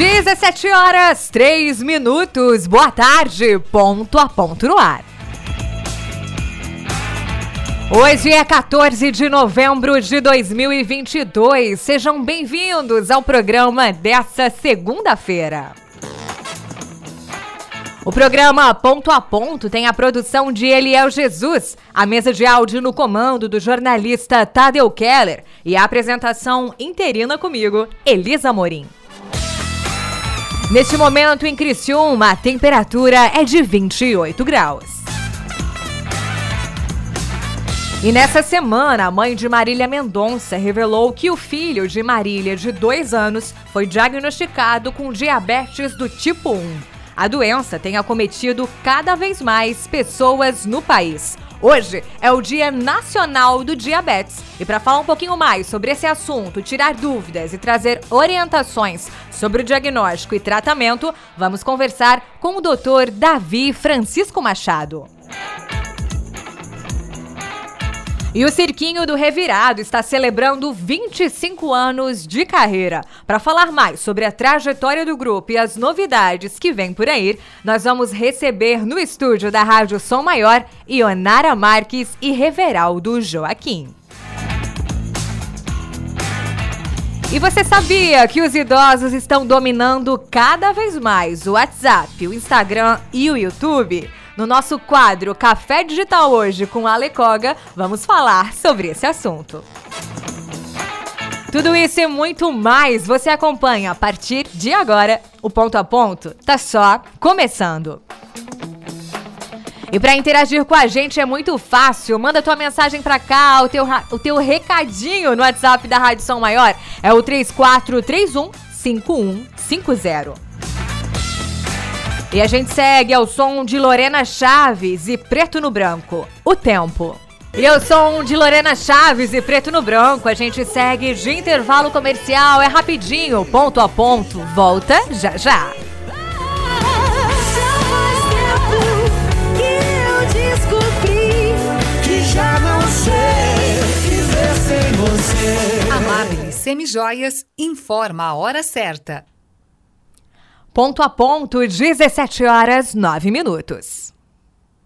17 horas, 3 minutos. Boa tarde, ponto a ponto no ar. Hoje é 14 de novembro de 2022. Sejam bem-vindos ao programa dessa segunda-feira. O programa Ponto a Ponto tem a produção de Eliel Jesus, a mesa de áudio no comando do jornalista Tadeu Keller e a apresentação interina comigo, Elisa Morim. Neste momento em Criciúma, a temperatura é de 28 graus. E nessa semana, a mãe de Marília Mendonça revelou que o filho de Marília, de dois anos, foi diagnosticado com diabetes do tipo 1. A doença tem acometido cada vez mais pessoas no país. Hoje é o Dia Nacional do Diabetes. E para falar um pouquinho mais sobre esse assunto, tirar dúvidas e trazer orientações sobre o diagnóstico e tratamento, vamos conversar com o Dr. Davi Francisco Machado. E o Cirquinho do Revirado está celebrando 25 anos de carreira. Para falar mais sobre a trajetória do grupo e as novidades que vem por aí, nós vamos receber no estúdio da Rádio Som Maior Ionara Marques e Reveraldo Joaquim. E você sabia que os idosos estão dominando cada vez mais o WhatsApp, o Instagram e o YouTube? No nosso quadro Café Digital hoje com a Alecoga, vamos falar sobre esse assunto. Tudo isso e muito mais você acompanha a partir de agora. O ponto a ponto tá só começando. E para interagir com a gente é muito fácil. Manda tua mensagem para cá, o teu, o teu recadinho no WhatsApp da Rádio São Maior é o 3431 5150. E a gente segue ao som de Lorena Chaves e Preto no Branco. O Tempo. E o som de Lorena Chaves e Preto no Branco. A gente segue de intervalo comercial. É rapidinho, ponto a ponto. Volta já já. Amable Semijoias informa a hora certa. Ponto a ponto, 17 horas 9 minutos.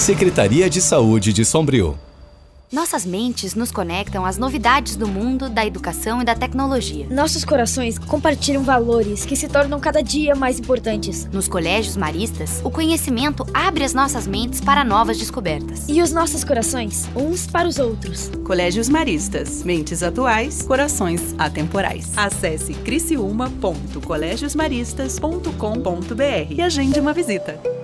Secretaria de Saúde de Sombrio. Nossas mentes nos conectam às novidades do mundo, da educação e da tecnologia. Nossos corações compartilham valores que se tornam cada dia mais importantes. Nos colégios maristas, o conhecimento abre as nossas mentes para novas descobertas. E os nossos corações, uns para os outros. Colégios Maristas, mentes atuais, corações atemporais. Acesse criciúma.colegiosmaristas.com.br e agende uma visita.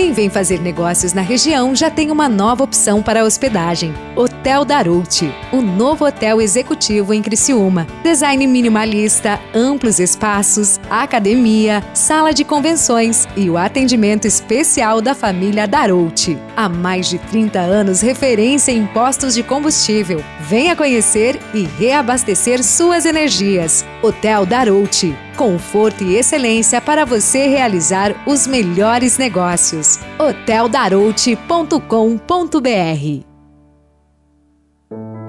Quem vem fazer negócios na região já tem uma nova opção para hospedagem. Hotel Darouti, o novo hotel executivo em Criciúma. Design minimalista, amplos espaços, academia, sala de convenções e o atendimento especial da família Darouti. Há mais de 30 anos referência em postos de combustível. Venha conhecer e reabastecer suas energias. Hotel Darouti, conforto e excelência para você realizar os melhores negócios. hoteldarouti.com.br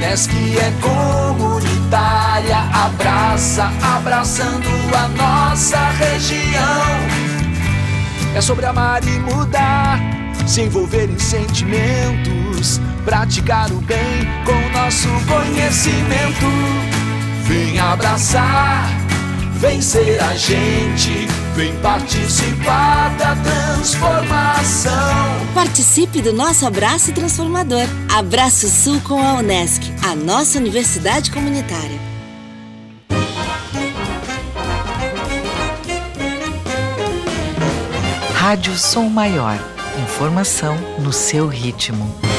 Unesc é comunitária, abraça, abraçando a nossa região. É sobre amar e mudar, se envolver em sentimentos, praticar o bem com nosso conhecimento. Vem abraçar, vem ser a gente, vem participar da transformação. Participe do nosso abraço transformador. Abraço Sul com a Unesc, a nossa universidade comunitária. Rádio Som Maior. Informação no seu ritmo.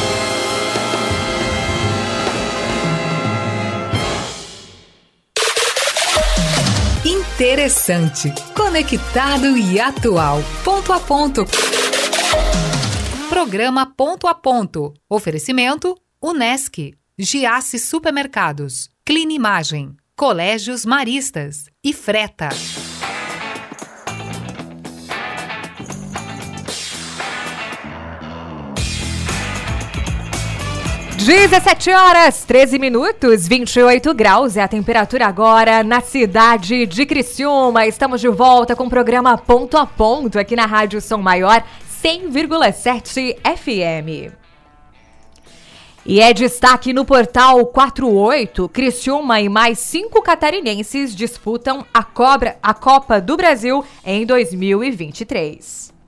Interessante, conectado e atual. Ponto a ponto. Programa Ponto a Ponto. Oferecimento: Unesc, Giasse Supermercados, Clinimagem, Colégios Maristas e Freta. 17 horas, 13 minutos, 28 graus é a temperatura agora na cidade de Criciúma. Estamos de volta com o programa Ponto a Ponto aqui na Rádio São Maior 100,7 FM. E é destaque no portal 48, Criciúma e mais cinco catarinenses disputam a, cobra, a Copa do Brasil em 2023.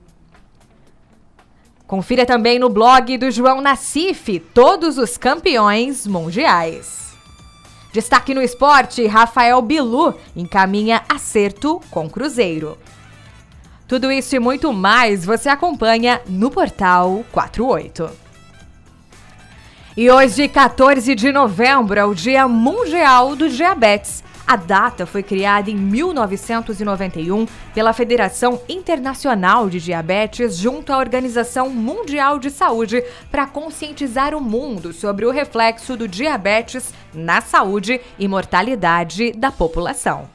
Confira também no blog do João Nassif todos os campeões mundiais. Destaque no esporte: Rafael Bilu encaminha acerto com Cruzeiro. Tudo isso e muito mais você acompanha no portal 48. E hoje, 14 de novembro, é o Dia Mundial do Diabetes. A data foi criada em 1991 pela Federação Internacional de Diabetes junto à Organização Mundial de Saúde para conscientizar o mundo sobre o reflexo do diabetes na saúde e mortalidade da população.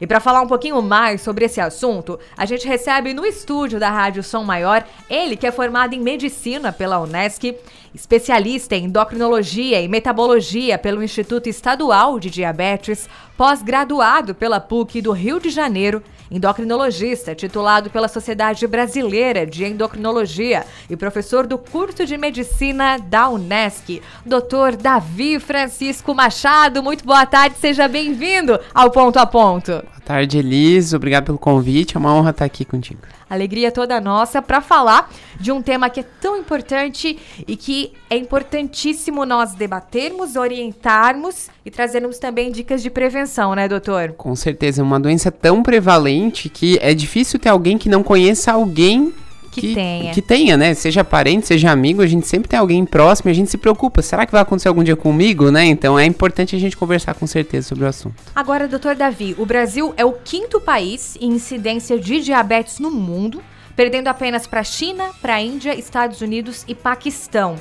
E para falar um pouquinho mais sobre esse assunto, a gente recebe no estúdio da Rádio Som Maior ele que é formado em medicina pela Unesc, especialista em endocrinologia e metabologia pelo Instituto Estadual de Diabetes, pós-graduado pela PUC do Rio de Janeiro endocrinologista, titulado pela Sociedade Brasileira de Endocrinologia e professor do curso de medicina da Unesc. Doutor Davi Francisco Machado, muito boa tarde, seja bem-vindo ao Ponto a Ponto. Boa tarde, Elis, obrigado pelo convite, é uma honra estar aqui contigo. Alegria toda nossa para falar de um tema que é tão importante e que é importantíssimo nós debatermos, orientarmos e trazermos também dicas de prevenção, né, doutor? Com certeza, é uma doença tão prevalente que é difícil ter alguém que não conheça alguém que, que, tenha. Que tenha, né? Seja parente, seja amigo, a gente sempre tem alguém próximo e a gente se preocupa. Será que vai acontecer algum dia comigo, né? Então é importante a gente conversar com certeza sobre o assunto. Agora, doutor Davi, o Brasil é o quinto país em incidência de diabetes no mundo, perdendo apenas para a China, para a Índia, Estados Unidos e Paquistão.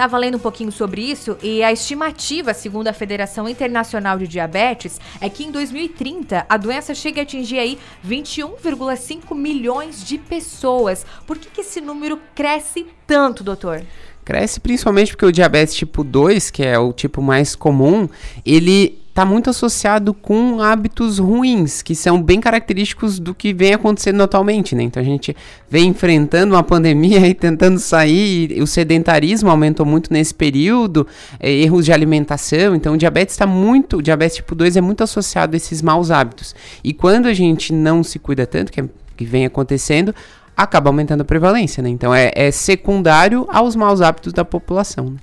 Estava lendo um pouquinho sobre isso e a estimativa, segundo a Federação Internacional de Diabetes, é que em 2030 a doença chegue a atingir aí 21,5 milhões de pessoas. Por que, que esse número cresce tanto, doutor? Cresce principalmente porque o diabetes tipo 2, que é o tipo mais comum, ele está muito associado com hábitos ruins, que são bem característicos do que vem acontecendo atualmente, né? Então a gente vem enfrentando uma pandemia e tentando sair, e o sedentarismo aumentou muito nesse período, é, erros de alimentação, então o diabetes está muito, o diabetes tipo 2 é muito associado a esses maus hábitos. E quando a gente não se cuida tanto, que, é, que vem acontecendo, acaba aumentando a prevalência, né? Então é, é secundário aos maus hábitos da população. Né?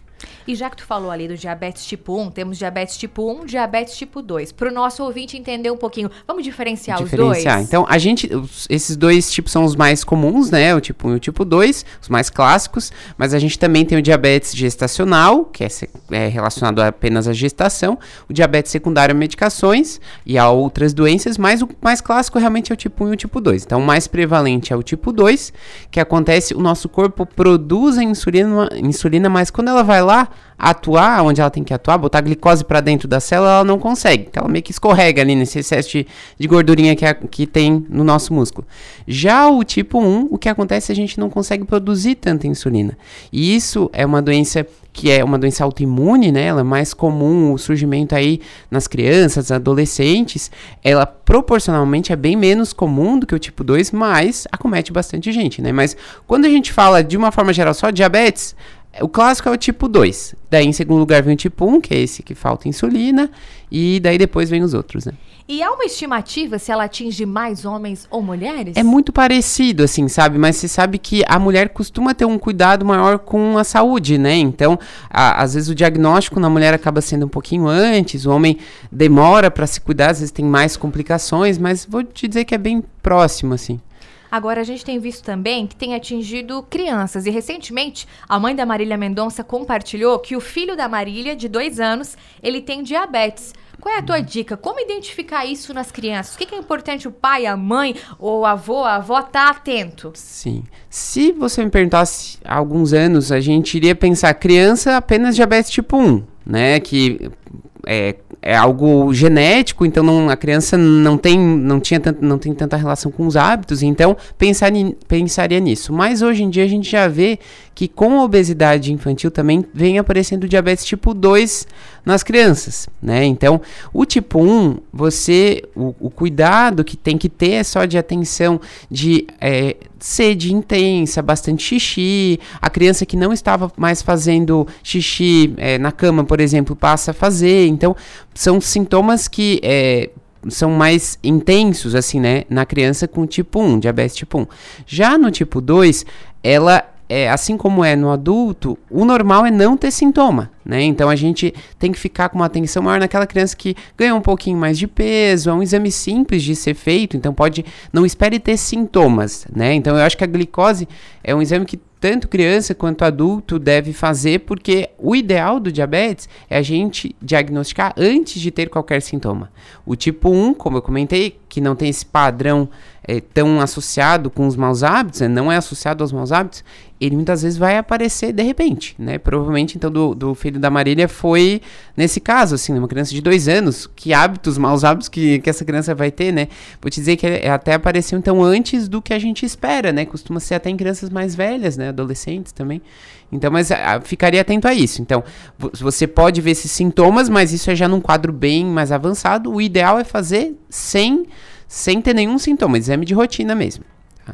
E já que tu falou ali do diabetes tipo 1, temos diabetes tipo 1, diabetes tipo 2. Para o nosso ouvinte entender um pouquinho, vamos diferenciar, diferenciar. os dois? Então, a gente, os, esses dois tipos são os mais comuns, né? O tipo 1 e o tipo 2, os mais clássicos, mas a gente também tem o diabetes gestacional, que é, é relacionado apenas à gestação, o diabetes secundário a medicações e a outras doenças, mas o mais clássico realmente é o tipo 1 e o tipo 2. Então, o mais prevalente é o tipo 2, que acontece, o nosso corpo produz a insulina, insulina mas quando ela vai lá atuar onde ela tem que atuar, botar glicose para dentro da célula, ela não consegue. Ela meio que escorrega ali nesse excesso de, de gordurinha que, a, que tem no nosso músculo. Já o tipo 1, o que acontece é que a gente não consegue produzir tanta insulina. E isso é uma doença que é uma doença autoimune, né? Ela é mais comum o surgimento aí nas crianças, adolescentes. Ela proporcionalmente é bem menos comum do que o tipo 2, mas acomete bastante gente, né? Mas quando a gente fala de uma forma geral só diabetes, o clássico é o tipo 2. Daí, em segundo lugar, vem o tipo 1, que é esse que falta insulina. E daí depois vem os outros, né? E há uma estimativa se ela atinge mais homens ou mulheres? É muito parecido, assim, sabe? Mas você sabe que a mulher costuma ter um cuidado maior com a saúde, né? Então, a, às vezes o diagnóstico na mulher acaba sendo um pouquinho antes, o homem demora para se cuidar, às vezes tem mais complicações, mas vou te dizer que é bem próximo, assim. Agora, a gente tem visto também que tem atingido crianças. E recentemente, a mãe da Marília Mendonça compartilhou que o filho da Marília, de dois anos, ele tem diabetes. Qual é a tua dica? Como identificar isso nas crianças? O que é importante o pai, a mãe, ou avô, a avó tá atento? Sim. Se você me perguntasse há alguns anos, a gente iria pensar criança apenas diabetes tipo 1, né? Que é, é algo genético, então não, a criança não tem, não, tinha tanto, não tem tanta relação com os hábitos, então pensar, pensaria nisso. Mas hoje em dia a gente já vê que com a obesidade infantil também vem aparecendo diabetes tipo 2 nas crianças, né? Então, o tipo 1, você, o, o cuidado que tem que ter é só de atenção de é, sede intensa, bastante xixi, a criança que não estava mais fazendo xixi é, na cama, por exemplo, passa a fazer. Então, são sintomas que é, são mais intensos, assim, né, na criança com tipo 1, diabetes tipo 1. Já no tipo 2, ela é, assim como é no adulto, o normal é não ter sintoma, né? Então a gente tem que ficar com uma atenção maior naquela criança que ganha um pouquinho mais de peso, é um exame simples de ser feito, então pode não espere ter sintomas, né? Então eu acho que a glicose é um exame que tanto criança quanto adulto deve fazer, porque o ideal do diabetes é a gente diagnosticar antes de ter qualquer sintoma. O tipo 1, como eu comentei, que não tem esse padrão é, tão associado com os maus hábitos, né, não é associado aos maus hábitos, ele muitas vezes vai aparecer de repente, né? Provavelmente, então, do, do filho da Marília foi nesse caso, assim, uma criança de dois anos, que hábitos, maus hábitos que, que essa criança vai ter, né? Vou te dizer que até apareceu, então, antes do que a gente espera, né? Costuma ser até em crianças mais velhas, né? Adolescentes também. Então, mas a, ah, ficaria atento a isso. Então, você pode ver esses sintomas, mas isso é já num quadro bem mais avançado. O ideal é fazer sem, sem ter nenhum sintoma, exame de rotina mesmo.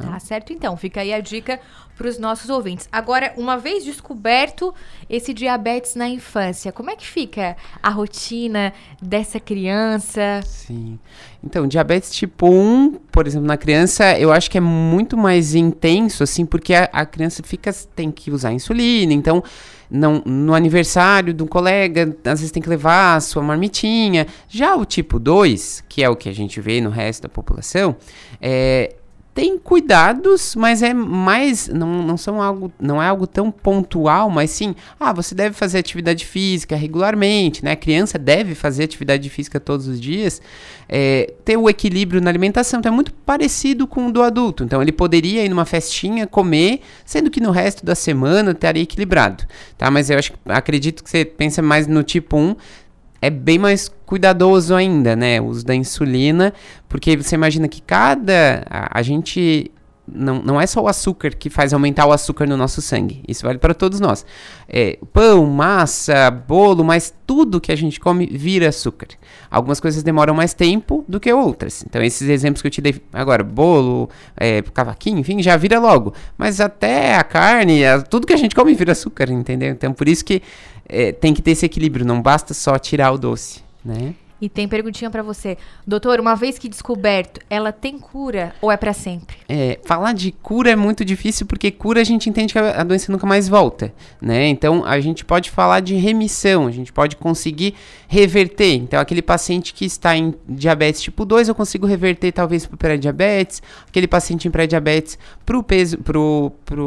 Tá, tá certo, então. Fica aí a dica para os nossos ouvintes. Agora, uma vez descoberto esse diabetes na infância, como é que fica a rotina dessa criança? Sim. Então, diabetes tipo 1, por exemplo, na criança, eu acho que é muito mais intenso, assim, porque a, a criança fica, tem que usar insulina, então. Não, no aniversário de um colega, às vezes tem que levar a sua marmitinha. Já o tipo 2, que é o que a gente vê no resto da população, é, tem cuidados, mas é mais não, não são algo não é algo tão pontual, mas sim, ah, você deve fazer atividade física regularmente, né? A criança deve fazer atividade física todos os dias, é, ter o equilíbrio na alimentação, então é muito parecido com o do adulto. Então ele poderia ir numa festinha comer, sendo que no resto da semana estaria equilibrado, tá? Mas eu acho, acredito que você pensa mais no tipo 1, é bem mais cuidadoso ainda, né? O uso da insulina, porque você imagina que cada. A, a, gente. Não, não é só o açúcar que faz aumentar o açúcar no nosso sangue. Isso vale para todos nós. É, pão, massa, bolo, mas tudo que a gente come vira açúcar. Algumas coisas demoram mais tempo do que outras. Então, esses exemplos que eu te dei agora, bolo, é, cavaquinho, enfim, já vira logo. Mas até a carne, a, tudo que a gente come vira açúcar, entendeu? Então, por isso que é, tem que ter esse equilíbrio, não basta só tirar o doce, né? E tem perguntinha para você. Doutor, uma vez que descoberto, ela tem cura ou é para sempre? É, falar de cura é muito difícil porque cura a gente entende que a doença nunca mais volta, né? Então a gente pode falar de remissão, a gente pode conseguir reverter. Então aquele paciente que está em diabetes tipo 2, eu consigo reverter talvez para pré-diabetes, aquele paciente em pré-diabetes para o peso,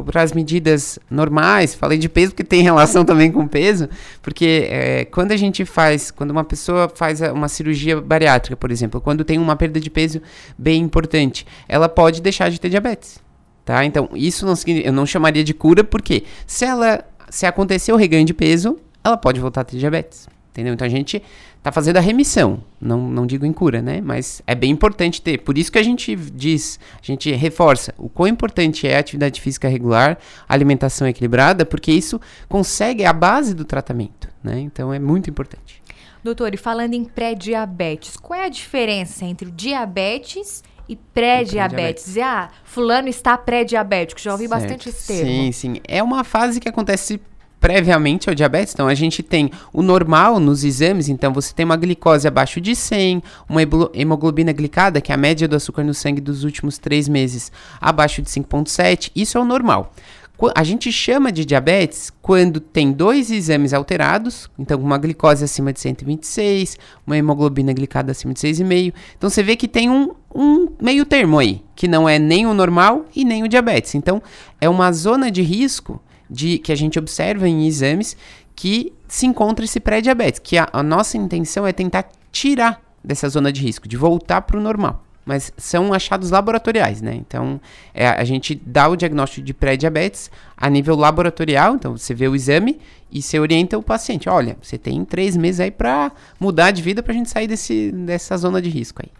para as medidas normais. Falei de peso porque tem relação também com peso, porque é, quando a gente faz, quando uma pessoa faz uma cirurgia bariátrica, por exemplo, quando tem uma perda de peso bem importante, ela pode deixar de ter diabetes. Tá? Então, isso não eu não chamaria de cura, porque se ela se acontecer o reganho de peso, ela pode voltar a ter diabetes. Entendeu? Então a gente tá fazendo a remissão, não, não digo em cura, né? Mas é bem importante ter. Por isso que a gente diz, a gente reforça o quão importante é a atividade física regular, alimentação equilibrada, porque isso consegue a base do tratamento, né? Então é muito importante. Doutor, e falando em pré-diabetes, qual é a diferença entre diabetes e pré-diabetes? Pré ah, fulano está pré-diabético. Já ouvi certo. bastante esse termo. Sim, sim. É uma fase que acontece previamente ao diabetes. Então, a gente tem o normal nos exames. Então, você tem uma glicose abaixo de 100, uma hemoglobina glicada, que é a média do açúcar no sangue dos últimos três meses, abaixo de 5,7. Isso é o normal. A gente chama de diabetes quando tem dois exames alterados, então uma glicose acima de 126, uma hemoglobina glicada acima de 6,5. Então você vê que tem um, um meio termo aí, que não é nem o normal e nem o diabetes. Então é uma zona de risco de que a gente observa em exames que se encontra esse pré-diabetes, que a, a nossa intenção é tentar tirar dessa zona de risco, de voltar para o normal mas são achados laboratoriais, né? Então, é, a gente dá o diagnóstico de pré-diabetes a nível laboratorial, então você vê o exame e você orienta o paciente, olha, você tem três meses aí para mudar de vida para a gente sair desse, dessa zona de risco aí.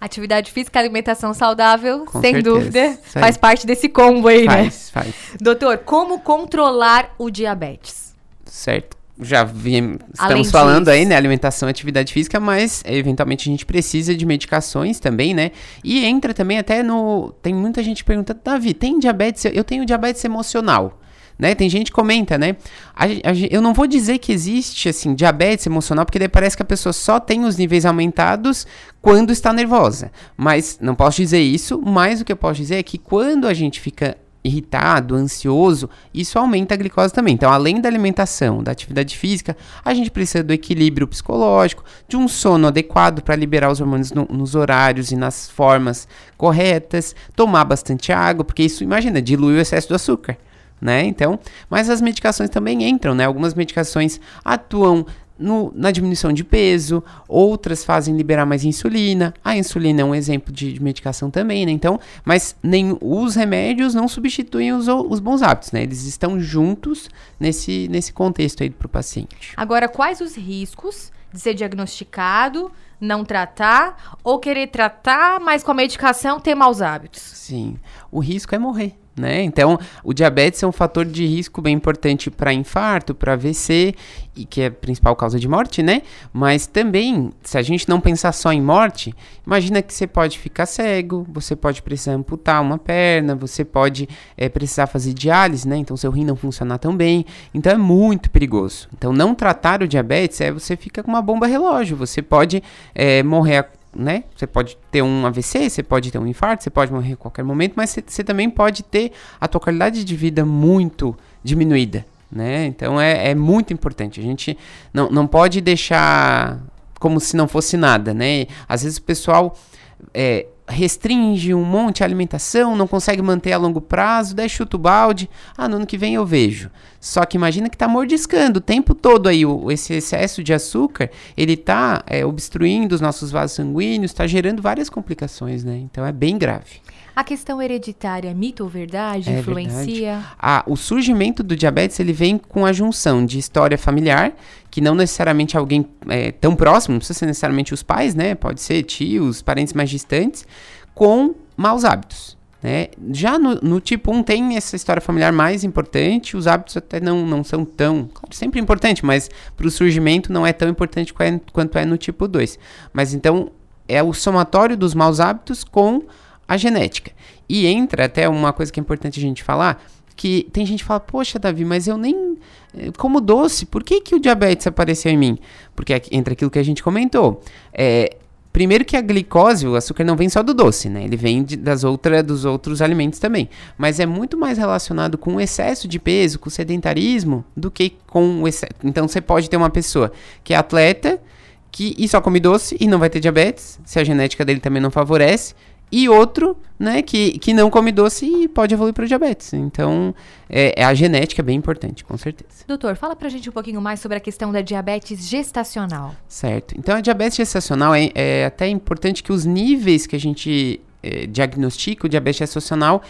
Atividade física, alimentação saudável, Com sem certeza. dúvida, faz parte desse combo aí, faz, né? Faz, faz. Doutor, como controlar o diabetes? Certo já vim, estamos falando aí, né, alimentação e atividade física, mas eventualmente a gente precisa de medicações também, né? E entra também até no, tem muita gente perguntando, Davi, tem diabetes? Eu tenho diabetes emocional. Né? Tem gente que comenta, né? A, a, eu não vou dizer que existe assim diabetes emocional, porque daí parece que a pessoa só tem os níveis aumentados quando está nervosa. Mas não posso dizer isso, mas o que eu posso dizer é que quando a gente fica irritado, ansioso, isso aumenta a glicose também. Então, além da alimentação, da atividade física, a gente precisa do equilíbrio psicológico, de um sono adequado para liberar os hormônios no, nos horários e nas formas corretas, tomar bastante água, porque isso, imagina, dilui o excesso do açúcar. Né? Então, mas as medicações também entram, né? Algumas medicações atuam no, na diminuição de peso, outras fazem liberar mais insulina. A insulina é um exemplo de, de medicação também, né? Então, mas nem os remédios não substituem os, os bons hábitos, né? Eles estão juntos nesse, nesse contexto aí para o paciente. Agora, quais os riscos de ser diagnosticado, não tratar, ou querer tratar, mas com a medicação ter maus hábitos? Sim, o risco é morrer né? Então, o diabetes é um fator de risco bem importante para infarto, para AVC, e que é a principal causa de morte, né? Mas também, se a gente não pensar só em morte, imagina que você pode ficar cego, você pode precisar amputar uma perna, você pode é, precisar fazer diálise, né? Então, seu rim não funcionar tão bem. Então, é muito perigoso. Então, não tratar o diabetes é você fica com uma bomba relógio. Você pode é, morrer né? Você pode ter um AVC, você pode ter um infarto, você pode morrer a qualquer momento, mas você também pode ter a tua qualidade de vida muito diminuída, né? Então é, é muito importante. A gente não, não pode deixar como se não fosse nada, né? Às vezes o pessoal é, restringe um monte a alimentação, não consegue manter a longo prazo, daí chuta o balde, ah, no ano que vem eu vejo. Só que imagina que está mordiscando o tempo todo aí, o, esse excesso de açúcar, ele está é, obstruindo os nossos vasos sanguíneos, está gerando várias complicações, né? Então é bem grave. A questão hereditária, mito ou verdade, é influencia? Verdade. Ah, o surgimento do diabetes ele vem com a junção de história familiar, que não necessariamente alguém é, tão próximo, não precisa ser necessariamente os pais, né? Pode ser tios, parentes mais distantes, com maus hábitos. Né? Já no, no, tipo 1 tem essa história familiar mais importante, os hábitos até não, não são tão. Claro, sempre importante, mas para o surgimento não é tão importante quanto é no tipo 2. Mas então é o somatório dos maus hábitos com a genética. E entra até uma coisa que é importante a gente falar, que tem gente que fala, poxa, Davi, mas eu nem eh, como doce, por que, que o diabetes apareceu em mim? Porque entra aquilo que a gente comentou. É, Primeiro que a glicose, o açúcar não vem só do doce, né? Ele vem de, das outra, dos outros alimentos também. Mas é muito mais relacionado com o excesso de peso, com o sedentarismo, do que com o excesso. Então você pode ter uma pessoa que é atleta, que e só come doce e não vai ter diabetes, se a genética dele também não favorece, e outro, né, que, que não come doce e pode evoluir para o diabetes. Então, é, é, a genética é bem importante, com certeza. Doutor, fala pra gente um pouquinho mais sobre a questão da diabetes gestacional. Certo. Então, a diabetes gestacional é, é até importante que os níveis que a gente é, diagnostica o diabetes gestacional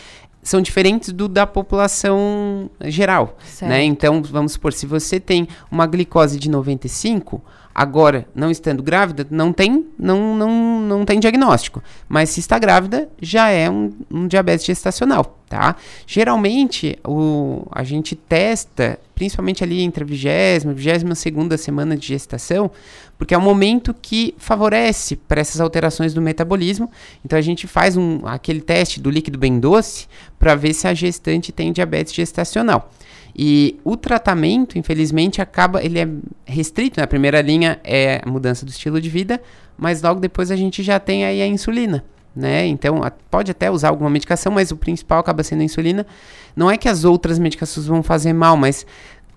são diferentes do da população geral, certo. né? Então, vamos supor, se você tem uma glicose de 95, Agora, não estando grávida, não tem, não, não, não tem diagnóstico. Mas se está grávida, já é um, um diabetes gestacional, tá? Geralmente, o, a gente testa, principalmente ali entre a vigésima e vigésima segunda semana de gestação, porque é o momento que favorece para essas alterações do metabolismo. Então, a gente faz um, aquele teste do líquido bem doce para ver se a gestante tem diabetes gestacional. E o tratamento, infelizmente, acaba, ele é restrito, né? A primeira linha é a mudança do estilo de vida, mas logo depois a gente já tem aí a insulina, né? Então, a, pode até usar alguma medicação, mas o principal acaba sendo a insulina. Não é que as outras medicações vão fazer mal, mas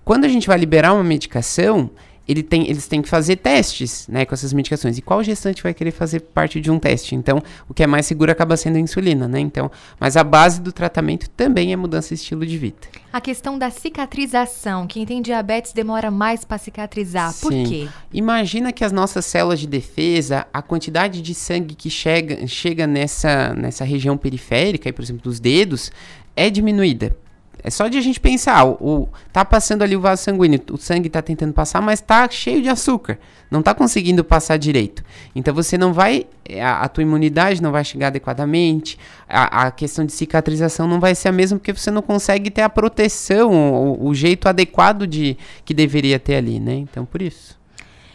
quando a gente vai liberar uma medicação, ele tem, eles têm que fazer testes né, com essas medicações. E qual gestante vai querer fazer parte de um teste? Então, o que é mais seguro acaba sendo a insulina, né? Então, mas a base do tratamento também é mudança de estilo de vida. A questão da cicatrização. Quem tem diabetes demora mais para cicatrizar. Sim. Por quê? Imagina que as nossas células de defesa, a quantidade de sangue que chega, chega nessa, nessa região periférica, por exemplo, dos dedos, é diminuída. É só de a gente pensar, o, o, tá passando ali o vaso sanguíneo, o sangue tá tentando passar, mas tá cheio de açúcar, não tá conseguindo passar direito. Então você não vai, é, a, a tua imunidade não vai chegar adequadamente, a, a, questão de cicatrização não vai ser a mesma porque você não consegue ter a proteção, o, o jeito adequado de que deveria ter ali, né? Então por isso.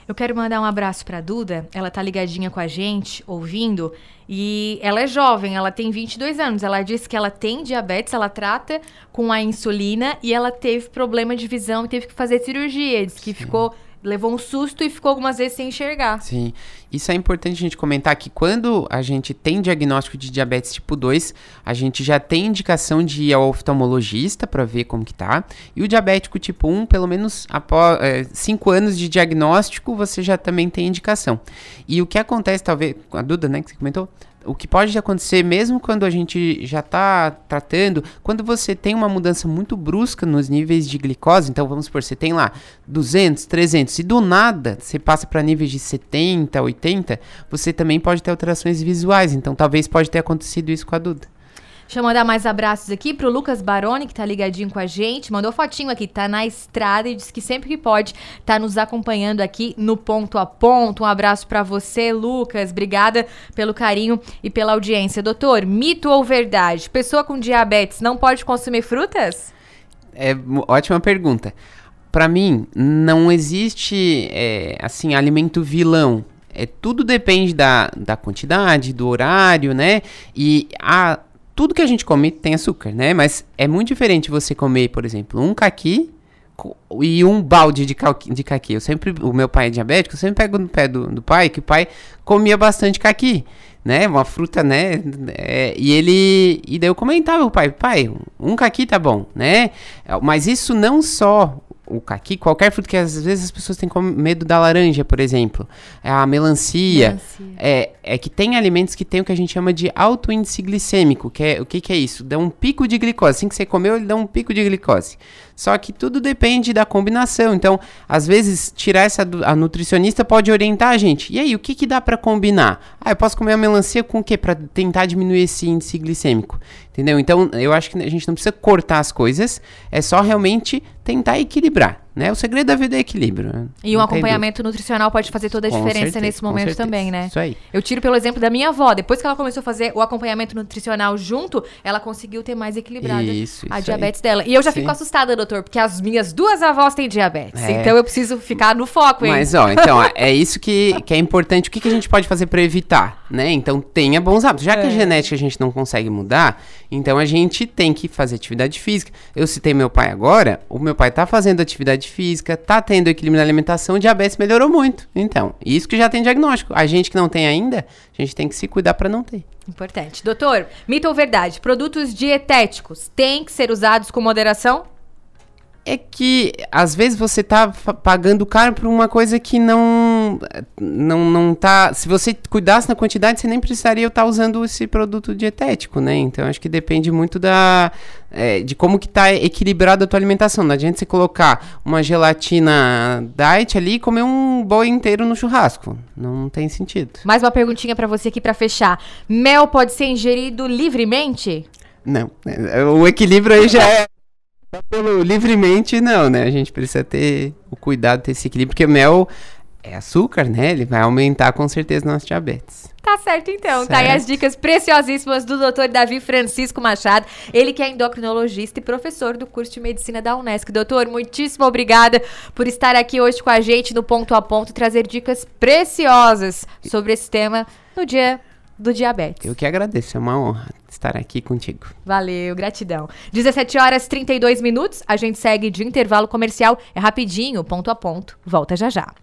Eu quero mandar um abraço para Duda. Ela tá ligadinha com a gente, ouvindo. E ela é jovem, ela tem 22 anos. Ela disse que ela tem diabetes, ela trata com a insulina e ela teve problema de visão e teve que fazer cirurgia. Diz que Sim. ficou levou um susto e ficou algumas vezes sem enxergar. Sim. Isso é importante a gente comentar que quando a gente tem diagnóstico de diabetes tipo 2, a gente já tem indicação de ir ao oftalmologista para ver como que tá. E o diabético tipo 1, pelo menos após 5 é, anos de diagnóstico, você já também tem indicação. E o que acontece, talvez, a Duda, né, que você comentou, o que pode acontecer mesmo quando a gente já está tratando, quando você tem uma mudança muito brusca nos níveis de glicose, então vamos supor, você tem lá 200, 300 e do nada você passa para níveis de 70, 80, você também pode ter alterações visuais, então talvez pode ter acontecido isso com a Duda. Deixa eu mandar mais abraços aqui pro Lucas Baroni, que tá ligadinho com a gente. Mandou fotinho aqui, tá na estrada e diz que sempre que pode tá nos acompanhando aqui no ponto a ponto. Um abraço para você, Lucas. Obrigada pelo carinho e pela audiência. Doutor, mito ou verdade? Pessoa com diabetes não pode consumir frutas? É ótima pergunta. Para mim, não existe é, assim alimento vilão. É, tudo depende da, da quantidade, do horário, né? E a tudo que a gente come tem açúcar, né? Mas é muito diferente você comer, por exemplo, um caqui e um balde de, de caqui. Eu sempre, o meu pai é diabético, eu sempre pego no pé do, do pai, que o pai comia bastante caqui, né? Uma fruta, né? É, e ele, e daí eu comentava o pai, pai, um caqui tá bom, né? Mas isso não só o caqui, qualquer fruta que às vezes as pessoas têm medo da laranja, por exemplo, é a melancia, melancia, É, é que tem alimentos que tem o que a gente chama de alto índice glicêmico, que é o que, que é isso? Dá um pico de glicose, assim que você comeu, ele dá um pico de glicose. Só que tudo depende da combinação. Então, às vezes, tirar essa a nutricionista pode orientar a gente. E aí, o que, que dá para combinar? Ah, eu posso comer a melancia com o quê? Para tentar diminuir esse índice glicêmico. Entendeu? Então, eu acho que a gente não precisa cortar as coisas, é só realmente tentar equilibrar. Né? O segredo da vida é equilíbrio. né? E um Não acompanhamento nutricional pode fazer toda a Com diferença certeza, nesse momento certeza. também, né? Isso aí. Eu tiro pelo exemplo da minha avó. Depois que ela começou a fazer o acompanhamento nutricional junto, ela conseguiu ter mais equilibrada Isso, a isso diabetes dela. E eu já Sim. fico assustada, doutor, porque as minhas duas avós têm diabetes. É. Então eu preciso ficar no foco, hein? Mas, ó, então, é- é isso que, que é importante. O que, que a gente pode fazer pra evitar, né? Então, tenha bons hábitos. Já que a É. genética a gente não consegue mudar, então a gente tem que fazer atividade física. Eu citei meu pai agora, o meu pai tá fazendo atividade física, tá tendo equilíbrio na alimentação, o diabetes melhorou muito. Então, isso que já tem diagnóstico. A gente que não tem ainda, a gente tem que se cuidar pra não ter. Importante. Doutor, mito ou verdade? Produtos dietéticos têm que ser usados com moderação? É que às vezes você tá pagando caro por uma coisa que não não não tá, se você cuidasse na quantidade, você nem precisaria estar usando esse produto dietético, né? Então acho que depende muito da é, de como que tá equilibrada a tua alimentação. Não adianta você colocar uma gelatina diet ali e comer um boi inteiro no churrasco. Não tem sentido. Mais uma perguntinha pra você aqui pra fechar. Mel pode ser ingerido livremente? Não. É, O equilíbrio aí já é. Pelo livremente, não, né? A gente precisa ter o cuidado, ter esse equilíbrio, porque mel é açúcar, né? Ele vai aumentar com certeza nosso diabetes. Tá certo, então. Tá aí Certo. as dicas preciosíssimas do Dr. Davi Francisco Machado. Ele que é endocrinologista e professor do curso de medicina da Unesc. Doutor, muitíssimo obrigada por estar aqui hoje com a gente no Ponto a Ponto e trazer dicas preciosas sobre esse tema no dia do diabetes. Eu que agradeço, é uma honra estar aqui contigo. Valeu, gratidão. 17 horas 32 minutos, a gente segue de intervalo comercial. É rapidinho, ponto a ponto. Volta já já.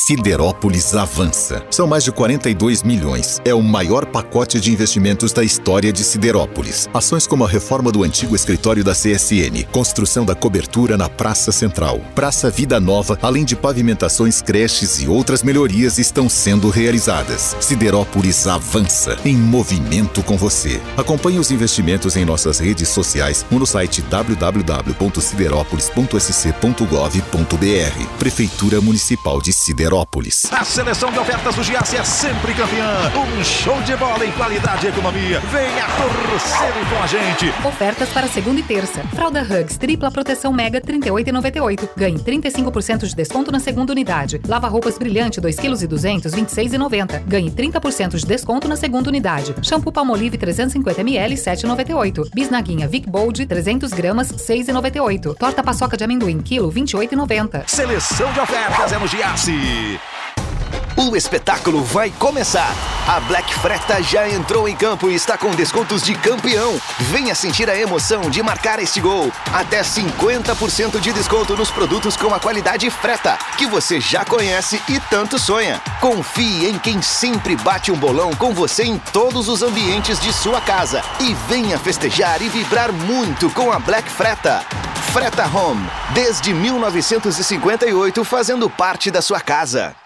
Siderópolis avança. São mais de 42 milhões. É o maior pacote de investimentos da história de Siderópolis. Ações como a reforma do antigo escritório da CSN, construção da cobertura na Praça Central, Praça Vida Nova, além de pavimentações, creches e outras melhorias estão sendo realizadas. Siderópolis avança em movimento com você. Acompanhe os investimentos em nossas redes sociais ou no site www.siderópolis.sc.gov.br. Prefeitura Municipal de Siderópolis. A seleção de ofertas do Giasse é sempre campeã. Um show de bola em qualidade e economia. Venha torcer com a gente. Ofertas para segunda e terça. Fralda Hugs tripla proteção Mega 38,98. Ganhe 35% de desconto na segunda unidade. Lava roupas brilhante 2 kg e 200 26,90. Ganhe 30% de desconto na segunda unidade. Shampoo Palmolive 350 ml 7,98. Bisnaguinha Vic Bold 300 gramas 6,98. Torta paçoca de amendoim quilo 28,90. Seleção de ofertas é no Giasse. Yeah. O espetáculo vai começar. A Black Freta já entrou em campo e está com descontos de campeão. Venha sentir a emoção de marcar este gol. Até 50% de desconto nos produtos com a qualidade Freta, que você já conhece e tanto sonha. Confie em quem sempre bate um bolão com você em todos os ambientes de sua casa. E venha festejar e vibrar muito com a Black Freta. Freta Home, desde 1958 fazendo parte da sua casa.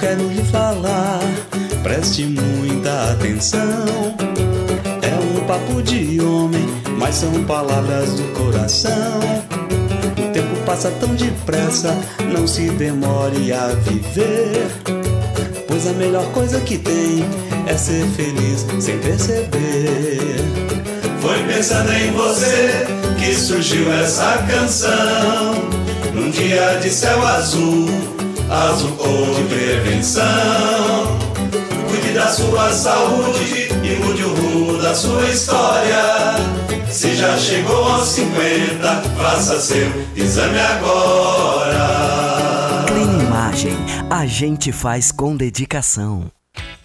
Quero lhe falar, preste muita atenção. É um papo de homem, mas são palavras do coração. O tempo passa tão depressa, não se demore a viver. Pois a melhor coisa que tem é ser feliz sem perceber. Foi pensando em você que surgiu essa canção. Num dia de céu azul azul cor de prevenção. Cuide da sua saúde e mude o rumo da sua história. Se já chegou aos 50, faça seu exame agora. Clean Imagem, a gente faz com dedicação.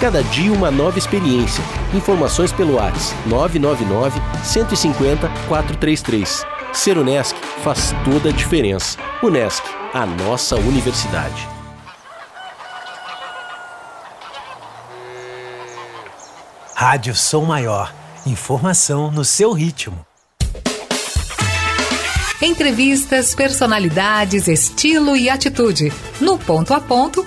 Cada dia uma nova experiência. Informações pelo WhatsApp 999 150 433. Ser Unesc faz toda a diferença. Unesc, a nossa universidade. Rádio Som Maior. Informação no seu ritmo. Entrevistas, personalidades, estilo e atitude. No ponto a ponto.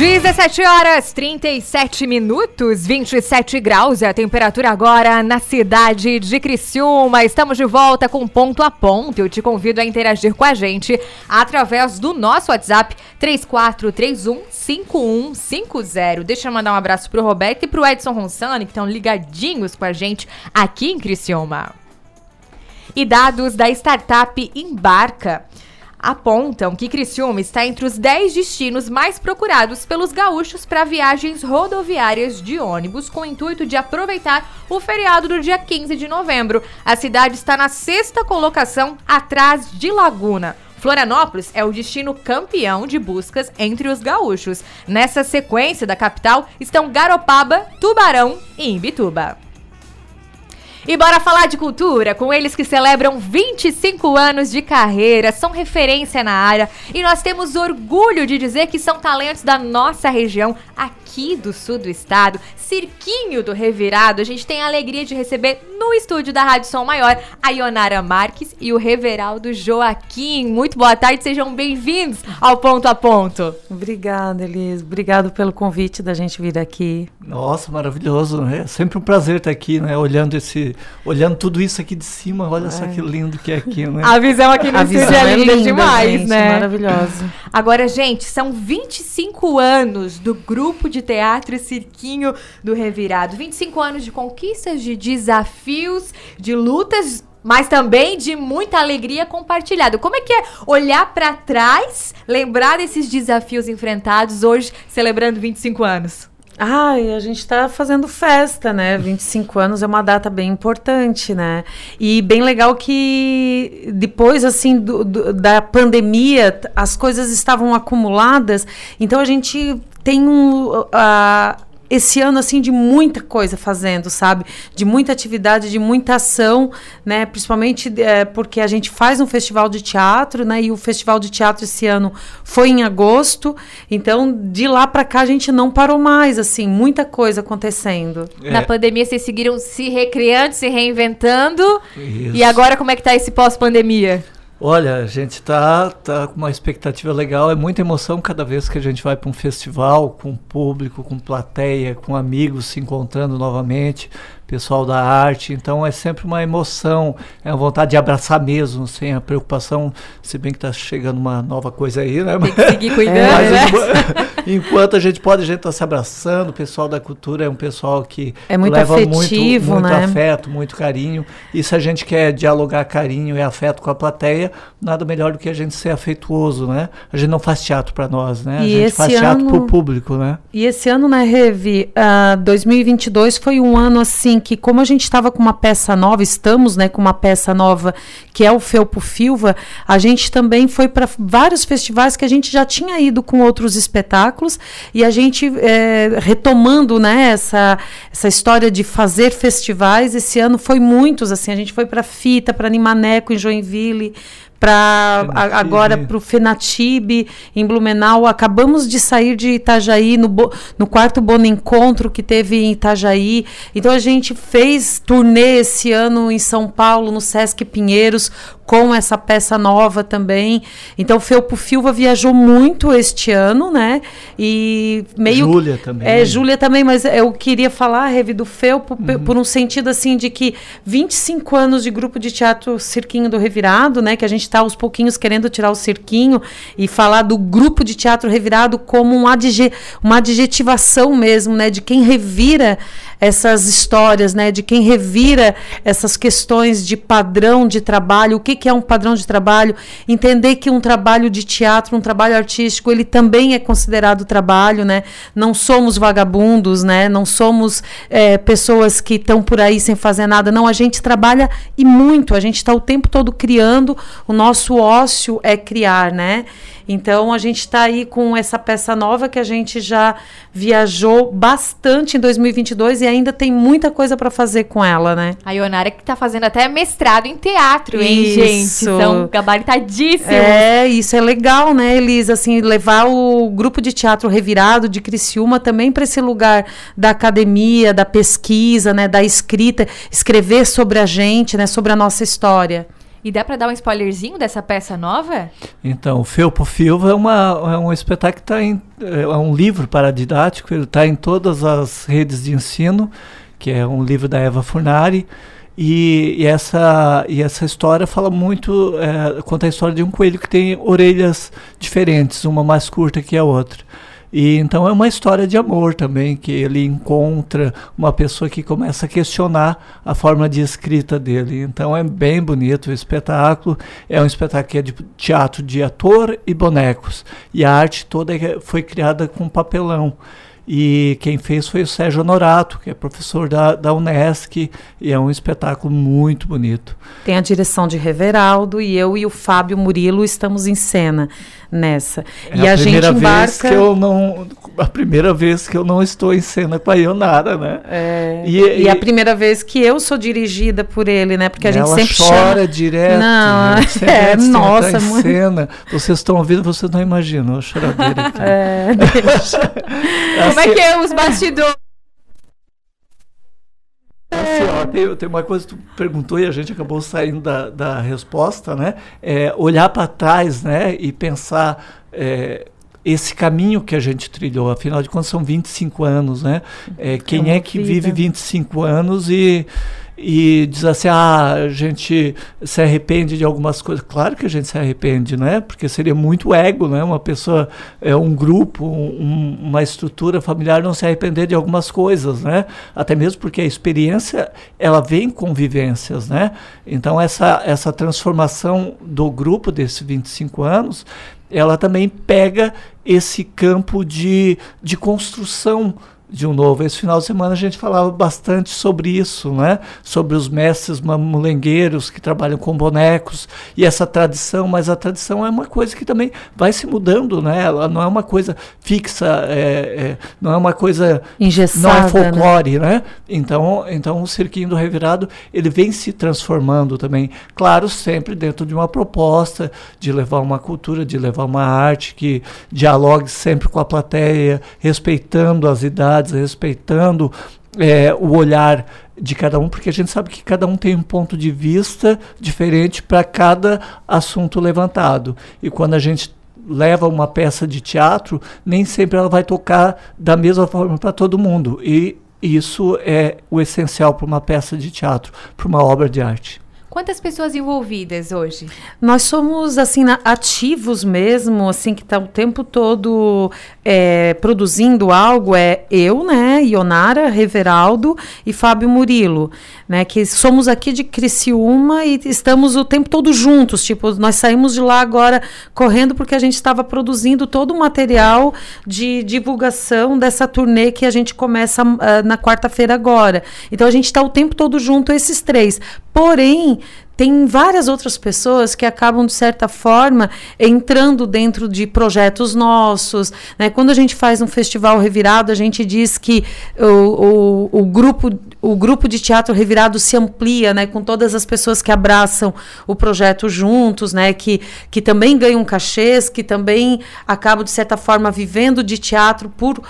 17 horas 37 minutos, 27 graus é a temperatura agora na cidade de Criciúma. Estamos de volta com ponto a ponto. Eu te convido a interagir com a gente através do nosso WhatsApp 3431 5150. Deixa eu mandar um abraço pro Roberto e pro Edson Ronsani, que estão ligadinhos com a gente aqui em Criciúma. E dados da startup Embarca apontam que Criciúma está entre os 10 destinos mais procurados pelos gaúchos para viagens rodoviárias de ônibus, com o intuito de aproveitar o feriado do dia 15 de novembro. A cidade está na sexta colocação, atrás de Laguna. Florianópolis é o destino campeão de buscas entre os gaúchos. Nessa sequência da capital estão Garopaba, Tubarão e Imbituba. E bora falar de cultura com eles que celebram 25 anos de carreira, são referência na área e nós temos orgulho de dizer que são talentos da nossa região, aqui do sul do estado, Cirquinho do Revirado. A gente tem a alegria de receber no estúdio da Rádio Som Maior a Ionara Marques e o Reveraldo Joaquim. Muito boa tarde, sejam bem-vindos ao Ponto a Ponto. Obrigada, Elis. Obrigado pelo convite da gente vir aqui. Nossa, maravilhoso. É sempre um prazer estar aqui, né? Olhando esse, olhando tudo isso aqui de cima. Olha é. só que lindo que é aqui, né? A visão aqui no a estúdio é, é linda, linda demais, gente, né? Maravilhosa. Agora, gente, são 25 anos do grupo de teatro Cirquinho do Revirado. 25 anos de conquistas, de desafios, de lutas mas também de muita alegria compartilhada. Como é que é olhar para trás, lembrar desses desafios enfrentados hoje, celebrando 25 anos? Ai, a gente está fazendo festa, né? 25 anos é uma data bem importante, né? E bem legal que depois, assim, do, do, da pandemia, as coisas estavam acumuladas, então a gente tem um. Uh, esse ano assim de muita coisa fazendo, sabe? De muita atividade, de muita ação, né? Principalmente é, porque a gente faz um festival de teatro, né? E o festival de teatro esse ano foi em agosto. Então, de lá para cá a gente não parou mais, assim, muita coisa acontecendo. É. Na pandemia vocês seguiram se recriando, se reinventando. Isso. E agora como é que tá esse pós-pandemia? Olha, a gente está tá com uma expectativa legal, é muita emoção cada vez que a gente vai para um festival, com público, com plateia, com amigos se encontrando novamente, pessoal da arte. Então é sempre uma emoção, é uma vontade de abraçar mesmo, sem a preocupação, se bem que está chegando uma nova coisa aí, né? Tem que seguir cuidando, Mas né? enquanto, a gente pode, a gente está se abraçando. O pessoal da cultura é um pessoal que É muito leva afetivo, muito, muito né? afeto, muito carinho. E se a gente quer dialogar carinho e afeto com a plateia, nada melhor do que a gente ser afetuoso, né? A gente não faz teatro para nós, né? A E gente esse faz teatro ano- para o público, né? E esse ano, né, Revi, ah, 2022 foi um ano assim que, como a gente estava com uma peça nova, estamos, né, com uma peça nova que é o Felpo Filva, a gente também foi para vários festivais que a gente já tinha ido com outros espetáculos e a gente eh, retomando, né, essa essa história de fazer festivais. Esse ano foi muitos, assim, a gente foi para Fita, para Animaneco em Joinville, para agora para o Fenatibe em Blumenau. Acabamos de sair de Itajaí no, no quarto Bono Encontro que teve em Itajaí. Então a gente fez turnê esse ano em São Paulo no Sesc Pinheiros com essa peça nova também. Então o Felpo Filva viajou muito este ano, né? E meio Júlia também. É, Júlia também, mas eu queria falar, Revi, do Felpo, pe- por um sentido assim de que 25 anos de grupo de teatro Cirquinho do Revirado, né? Que a gente está aos pouquinhos querendo tirar o cirquinho e falar do grupo de teatro revirado como um adje, uma adjetivação mesmo, né? De quem revira essas histórias, né? De quem revira essas questões de padrão de trabalho, o que, que é um padrão de trabalho, entender que um trabalho de teatro, um trabalho artístico, ele também é considerado trabalho, né? Não somos vagabundos, né? Não somos eh, pessoas que estão por aí sem fazer nada. Não, a gente trabalha e muito. A gente está o tempo todo criando. O nosso ócio é criar, né? Então a gente está aí com essa peça nova que a gente já viajou bastante em 2022 e ainda tem muita coisa para fazer com ela, né? A Ionara que tá fazendo até mestrado em teatro, hein, Isso. gente? São gabaritadíssimos. É, isso é legal, né, Elisa? Assim, levar o grupo de teatro revirado de Criciúma também para esse lugar da academia, da pesquisa, né, da escrita, escrever sobre a gente, né, sobre a nossa história. E dá pra dar um spoilerzinho dessa peça nova? Então, o Felpo Filva é, uma, é um espetáculo que está em. É um livro paradidático, ele está em todas as redes de ensino, que é um livro da Eva Furnari. E, e essa, e essa história fala muito. É, conta a história de um coelho que tem orelhas diferentes, uma mais curta que a outra. E então é uma história de amor também, que ele encontra uma pessoa que começa a questionar a forma de escrita dele. Então é bem bonito o espetáculo. É um espetáculo que é de teatro de ator e bonecos. E a arte toda é- foi criada com papelão. E quem fez foi o Sérgio Honorato, que é professor da, da Unesc, e é um espetáculo muito bonito. Tem a direção de Reveraldo e eu e o Fábio Murilo estamos em cena nessa. É e a, gente primeira vez embarca. que eu não a primeira vez que eu não estou em cena com a Ionara, né? É, E- e, e- a primeira vez que eu sou dirigida por ele, né? Porque a gente sempre chora chama... direto. Não, gente. Sempre é, nossa, em muito. cena. Vocês estão ouvindo, vocês não imaginam a choradeira aqui. É, deixa. Como é que é os bastidores? Ó, tem, tem uma coisa que tu perguntou e a gente acabou saindo da, da resposta, né? É olhar para trás, né? E pensar é, esse caminho que a gente trilhou. Afinal de contas, são 25 anos, né? É, quem uma é que vida. vive 25 anos e, e diz assim, ah, a gente se arrepende de algumas coisas. Claro que a gente se arrepende, né? Porque seria muito ego, né? Uma pessoa, é um grupo, um- uma estrutura familiar não se arrepender de algumas coisas, né? Até mesmo porque a experiência, ela vem com vivências, né? Então essa, essa transformação do grupo desses 25 anos, ela também pega esse campo de, de construção de um novo. Esse final de semana a gente falava bastante sobre isso, né? Sobre os mestres mamulengueiros que trabalham com bonecos e essa tradição, mas a tradição é uma coisa que também vai se mudando, né? Ela não é uma coisa fixa, é, é, não é uma coisa Engessada, não é né? folclore, né? Então, então o cirquinho do revirado ele vem se transformando também, claro, sempre dentro de uma proposta de levar uma cultura, de levar uma arte que dialogue sempre com a plateia, respeitando as idades, respeitando é, o olhar de cada um, porque a gente sabe que cada um tem um ponto de vista diferente para cada assunto levantado. E quando a gente leva uma peça de teatro, nem sempre ela vai tocar da mesma forma para todo mundo. E isso é o essencial para uma peça de teatro, para uma obra de arte. Quantas pessoas envolvidas hoje? Nós somos assim ativos mesmo, assim que está o tempo todo é, produzindo algo. É eu, né, Ionara Reveraldo e Fábio Murilo, né, que somos aqui de Criciúma e estamos o tempo todo juntos. Tipo, nós saímos de lá agora correndo porque a gente estava produzindo todo o material de divulgação dessa turnê que a gente começa ah, na quarta-feira agora. Então a gente está o tempo todo junto esses três. Porém tem várias outras pessoas que acabam, de certa forma, entrando dentro de projetos nossos. Né? Quando a gente faz um festival revirado, a gente diz que o, o, o grupo, o grupo de teatro revirado se amplia né? com todas as pessoas que abraçam o projeto juntos, né? que, que também ganham cachês, que também acabam, de certa forma, vivendo de teatro por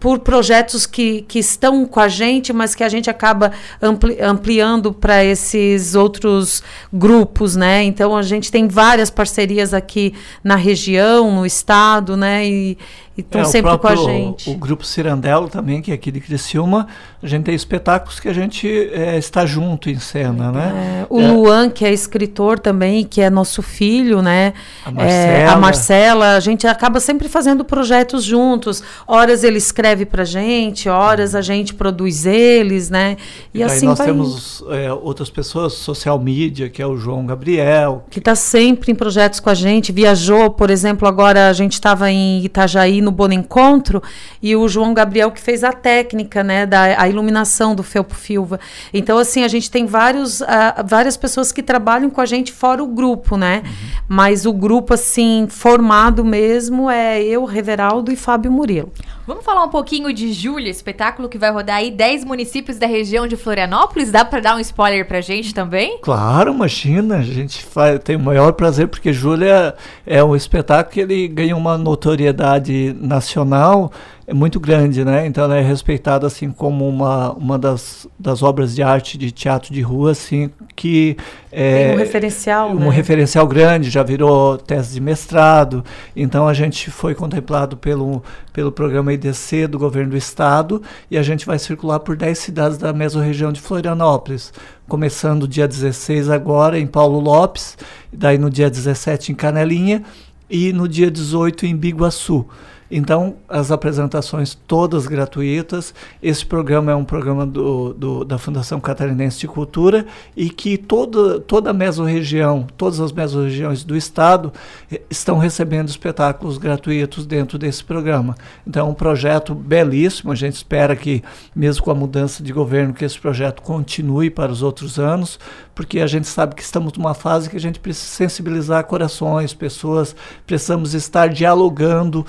por projetos que, que estão com a gente, mas que a gente acaba ampli- ampliando para esses outros grupos, né? Então a gente tem várias parcerias aqui na região, no estado, né? E estão É, sempre com a próprio- gente. O grupo Cirandelo também, que é aqui de Criciúma, a gente tem espetáculos que a gente é, está junto em cena, né? É, o Luan, que é escritor também, que é nosso filho, né? A É, a Marcela. Marcela, a gente acaba sempre fazendo projetos juntos. Horas ele escreve pra gente, horas a gente produz eles, né? E, E assim nós vai temos é, outras pessoas, social media, que é o João Gabriel, que está sempre em projetos com a gente. Viajou, por exemplo, agora a gente estava em Itajaí no Bono Encontro e o João Gabriel que fez a técnica, né, da a iluminação do Felpo Filva. Então, assim, a gente tem vários, ah, várias pessoas que trabalham com a gente fora o grupo, né? Mas o grupo, assim, formado mesmo é eu, Reveraldo e Fábio Murilo. Vamos falar um pouquinho de Júlia, espetáculo que vai rodar aí 10 municípios da região de Florianópolis. Dá pra dar um spoiler pra gente também? Claro, imagina, a gente faz, tem o maior prazer, porque Júlia é um espetáculo que ele ganha uma notoriedade nacional é muito grande, né? Então ela é respeitada assim como uma, uma das, das obras de arte de teatro de rua, assim, que é Tem um referencial, um né? referencial grande, já virou tese de mestrado. Então a gente foi contemplado pelo, pelo programa IDC do governo do estado e a gente vai circular por 10 cidades da mesorregião de Florianópolis, começando dia 16 agora em Paulo Lopes, daí no dia 17 em Canelinha e no dia 18 em Biguaçu. Então, as apresentações todas gratuitas. Esse programa é um programa do, do- da Fundação Catarinense de Cultura e que toda, toda a mesorregião, todas as mesorregiões do estado eh, estão recebendo espetáculos gratuitos dentro desse programa. Então, é um projeto belíssimo. A gente espera que, mesmo com a mudança de governo, que esse projeto continue para os outros anos, porque a gente sabe que estamos numa fase que a gente precisa sensibilizar corações, pessoas, precisamos estar dialogando,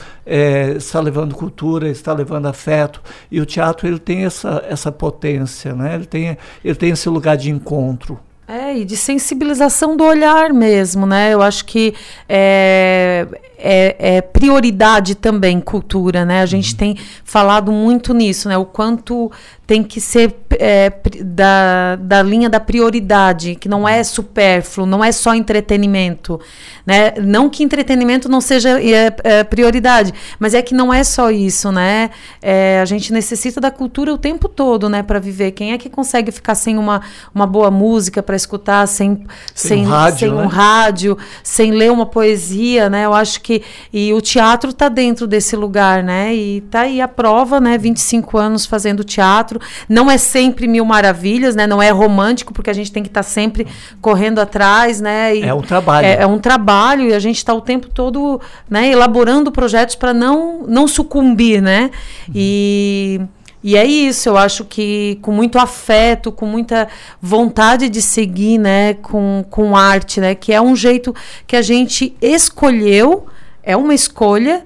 eh, está levando cultura, está levando afeto, e o teatro ele tem essa, essa potência, né? ele, tem, ele tem esse lugar de encontro. É, e de sensibilização do olhar mesmo, né? Eu acho que é, é, é prioridade também cultura, né? A gente tem falado muito nisso, né? O quanto tem que ser é, da, da linha da prioridade, que não é supérfluo, não é só entretenimento, né? Não que entretenimento não seja é, é, prioridade, mas é que não é só isso, né? É, a gente necessita da cultura o tempo todo, né? Para viver. Quem é que consegue ficar sem uma, uma boa música para escutar, sem, Sem um rádio, sem né? um rádio, sem ler uma poesia, né? Eu acho que e o teatro está dentro desse lugar, né? E tá aí a prova, né? 25 anos fazendo teatro. Não é sempre mil maravilhas, né? Não é romântico, porque a gente tem que estar sempre correndo atrás, né? E É um trabalho. É, é um trabalho e a gente está o tempo todo, né? Elaborando projetos para não não sucumbir, né? E e é isso, eu acho que com muito afeto, com muita vontade de seguir, né, com, com arte, né, que é um jeito que a gente escolheu, é uma escolha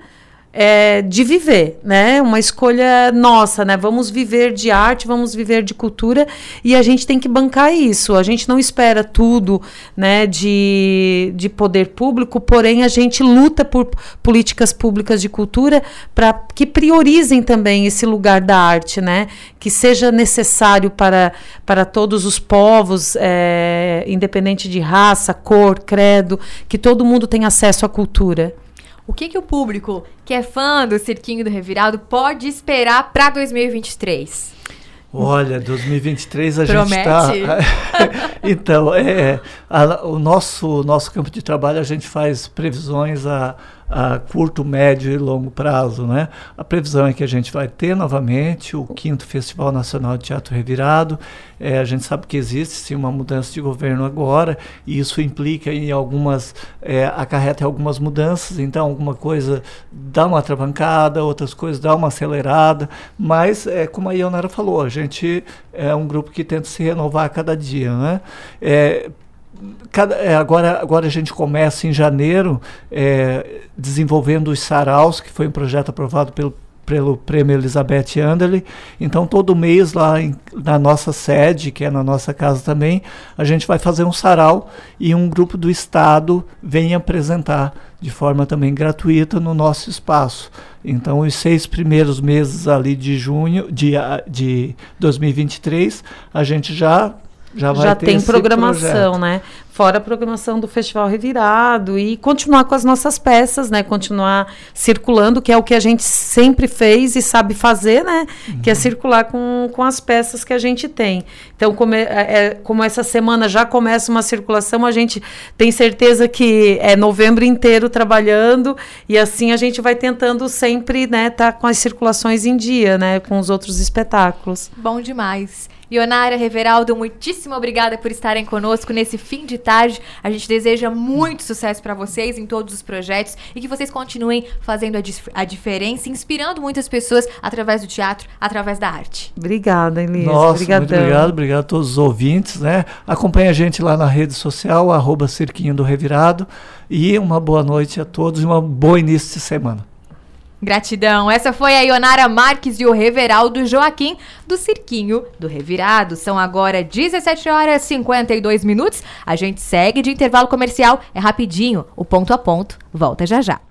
é, de viver, né, uma escolha nossa, né, vamos viver de arte, vamos viver de cultura e a gente tem que bancar isso, a gente não espera tudo, né, de, de poder público, porém a gente luta por políticas públicas de cultura para que priorizem também esse lugar da arte, né? Que seja necessário para, para todos os povos, é, independente de raça, cor, credo, que todo mundo tenha acesso à cultura. O que, que o público que é fã do Cirquinho do Revirado pode esperar pra 2023? Olha, 2023 a Promete? gente está. então, é, a- o nosso, nosso campo de trabalho a gente faz previsões a, a curto, médio e longo prazo. Né? A previsão é que a gente vai ter novamente o quinto Festival Nacional de Teatro Revirado. É, a gente sabe que existe sim uma mudança de governo agora, e isso implica em algumas. É, acarreta algumas mudanças, então alguma coisa dá uma atravancada, outras coisas dá uma acelerada, mas é como a Ionara falou, a gente é um grupo que tenta se renovar a cada dia, né? É, cada- é, agora, agora a gente começa em janeiro é, desenvolvendo os saraus, que foi um projeto aprovado pelo, pelo Prêmio Elizabeth Anderle. Então, todo mês lá em- na nossa sede, que é na nossa casa também, a gente vai fazer um sarau e um grupo do Estado vem apresentar de forma também gratuita no nosso espaço. Então, os seis primeiros meses ali de junho, de, de 2023, a gente já já vai já ter tem programação, projeto. né? Fora a programação do Festival Revirado e continuar com as nossas peças, né? Continuar circulando, que é o que a gente sempre fez e sabe fazer, né? Que Uhum. é circular com, com as peças que a gente tem. Então, como, é, é- como essa semana já começa uma circulação, a gente tem certeza que é novembro inteiro trabalhando e assim a gente vai tentando sempre, né? Tá com as circulações em dia, né? Com os outros espetáculos. Bom demais. Ionara, Reveraldo, muitíssimo obrigada por estarem conosco nesse fim de tarde. A gente deseja muito sucesso para vocês em todos os projetos e que vocês continuem fazendo a, a diferença, inspirando muitas pessoas através do teatro, através da arte. Obrigada, Elisa. Nossa, muito Obrigadão. obrigado, obrigado a todos os ouvintes, né? Acompanhe a gente lá na rede social, arroba Cirquinho do Revirado. E uma boa noite a todos e um bom início de semana. Gratidão. Essa foi a Ionara Marques e o Reveraldo Joaquim do Cirquinho do Revirado. São agora 17 horas e 52 minutos. A gente segue de intervalo comercial. É rapidinho. O ponto a ponto volta já já.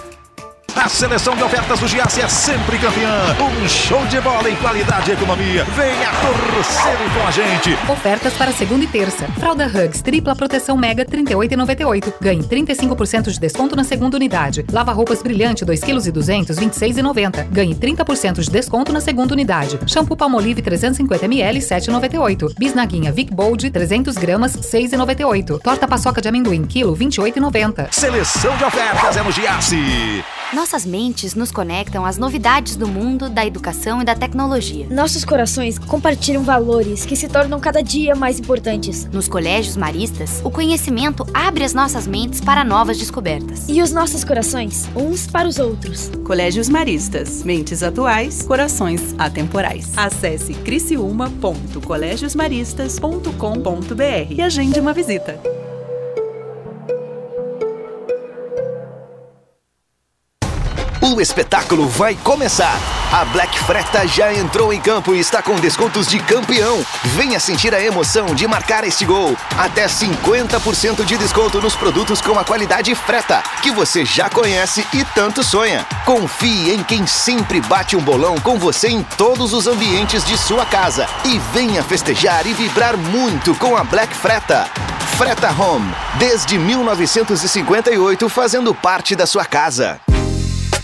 A seleção de ofertas do Giasse é sempre campeã. Um show de bola em qualidade e economia. Venha torcer com a gente. Ofertas para segunda e terça. Fralda Hugs tripla proteção Mega 38,98. Ganhe 35% de desconto na segunda unidade. Lava roupas brilhante 2 kg e 200 26,90. Ganhe 30% de desconto na segunda unidade. Shampoo Palmolive 350 ml 7,98. Bisnaguinha Vic Bold 300 gramas 6,98. Torta paçoca de amendoim quilo 28,90. Seleção de ofertas é no Giasse. Nossas mentes nos conectam às novidades do mundo, da educação e da tecnologia. Nossos corações compartilham valores que se tornam cada dia mais importantes. Nos colégios maristas, o conhecimento abre as nossas mentes para novas descobertas. E os nossos corações, uns para os outros. Colégios Maristas. Mentes atuais, corações atemporais. Acesse criciúma.colegiosmaristas.com.br e agende uma visita. O espetáculo vai começar. A Black Freta já entrou em campo e está com descontos de campeão. Venha sentir a emoção de marcar este gol. Até 50% de desconto nos produtos com a qualidade Freta, que você já conhece e tanto sonha. Confie em quem sempre bate um bolão com você em todos os ambientes de sua casa. E venha festejar e vibrar muito com a Black Freta. Freta Home, desde 1958 fazendo parte da sua casa.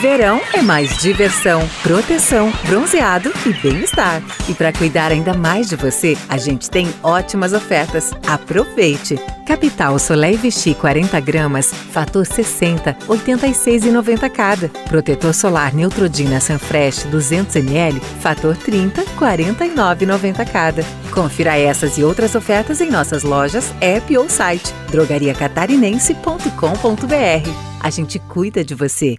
Verão é mais diversão, proteção, bronzeado e bem-estar. E para cuidar ainda mais de você, a gente tem ótimas ofertas. Aproveite! Capital Soleil Vichy 40 gramas, fator 60, 86,90 cada. Protetor solar Neutrodina Sunfresh 200 ml, fator 30, 49,90 cada. Confira essas e outras ofertas em nossas lojas, app ou site drogariacatarinense.com.br. A gente cuida de você.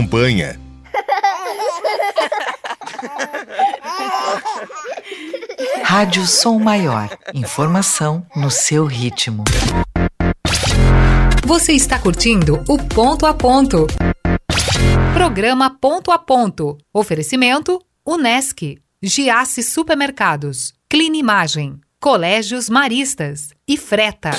campanha. Rádio Som Maior. Informação no seu ritmo. Você está curtindo o Ponto a Ponto. Programa Ponto a Ponto. Oferecimento Unesc, Giasse Supermercados, Clinimagem, Colégios Maristas e Freta.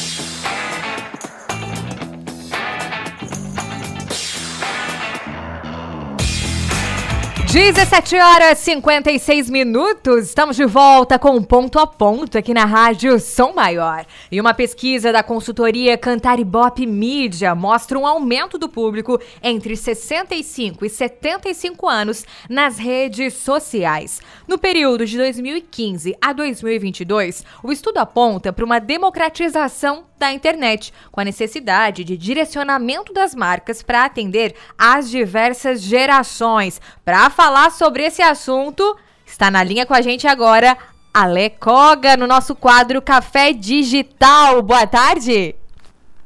17 horas 56 minutos, estamos de volta com ponto a ponto aqui na Rádio Som Maior. E uma pesquisa da consultoria Cantaribop Mídia mostra um aumento do público entre 65 e 75 anos nas redes sociais. No período de 2015 a 2022, o estudo aponta para uma democratização da internet, com a necessidade de direcionamento das marcas para atender às diversas gerações. Para falar sobre esse assunto, está na linha com a gente agora Ale Koga, no nosso quadro Café Digital. Boa tarde!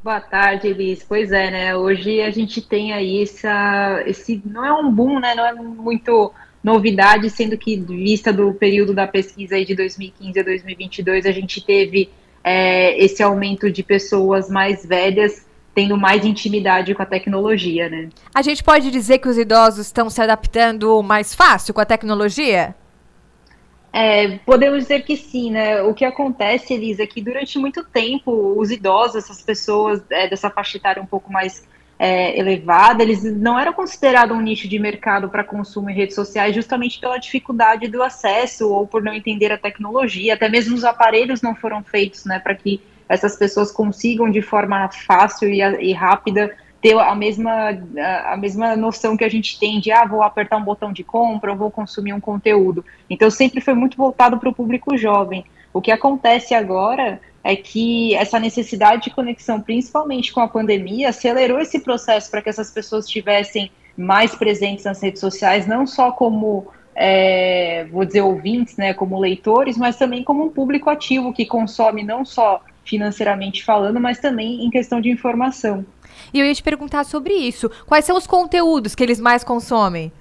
Boa tarde, Elis. Pois é, né? Hoje a gente tem aí essa, esse. Não é um boom, né? Não é muito novidade, sendo que, vista do período da pesquisa aí de 2015 a 2022, a gente teve é, esse aumento de pessoas mais velhas tendo mais intimidade com a tecnologia, né? A gente pode dizer que os idosos estão se adaptando mais fácil com a tecnologia? É, podemos dizer que sim, né? O que acontece, Elisa, é que durante muito tempo os idosos, essas pessoas é, dessa faixa etária um pouco mais é, elevada, eles não eram considerados um nicho de mercado para consumo em redes sociais justamente pela dificuldade do acesso ou por não entender a tecnologia, até mesmo os aparelhos não foram feitos né, para que essas pessoas consigam de forma fácil e, e rápida ter a mesma, a mesma noção que a gente tem de, ah, vou apertar um botão de compra, ou vou consumir um conteúdo. Então, sempre foi muito voltado para o público jovem. O que acontece agora é que essa necessidade de conexão, principalmente com a pandemia, acelerou esse processo para que essas pessoas estivessem mais presentes nas redes sociais, não só como, é, vou dizer, ouvintes, né, como leitores, mas também como um público ativo que consome não só financeiramente falando, mas também em questão de informação. E eu ia te perguntar sobre isso. Quais são os conteúdos que eles mais consomem?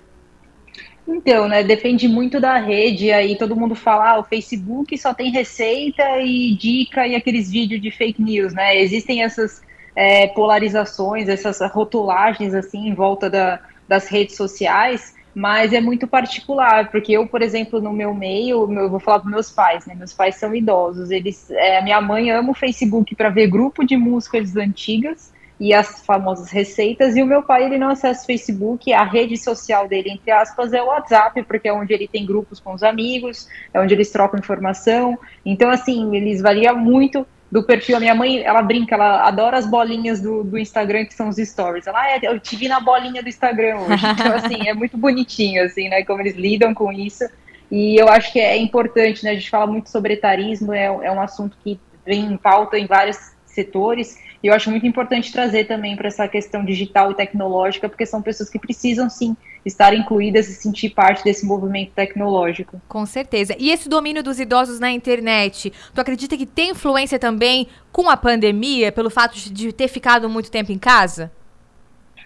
Então, né, depende muito da rede, aí todo mundo fala, ah, o Facebook só tem receita e dica e aqueles vídeos de fake news, né, existem essas é, polarizações, essas rotulagens, assim, em volta da, das redes sociais, mas é muito particular, porque eu, por exemplo, no meu meio, eu vou falar para meus pais, né, meus pais são idosos, eles, é, minha mãe ama o Facebook para ver grupo de músicas antigas, e as famosas receitas. E o meu pai, ele não acessa o Facebook, a rede social dele, entre aspas, é o WhatsApp, porque é onde ele tem grupos com os amigos, é onde eles trocam informação. Então, assim, eles variam muito do perfil. A minha mãe, ela brinca, ela adora as bolinhas do, do Instagram, que são os stories. Ela, ah, eu te vi na bolinha do Instagram hoje. Então, assim, é muito bonitinho, assim, né, como eles lidam com isso. E eu acho que é importante, né, a gente fala muito sobre etarismo, é, é um assunto que vem em pauta em vários setores, e eu acho muito importante trazer também para essa questão digital e tecnológica, porque são pessoas que precisam sim estar incluídas e sentir parte desse movimento tecnológico. Com certeza. E esse domínio dos idosos na internet, tu acredita que tem influência também com a pandemia, pelo fato de ter ficado muito tempo em casa?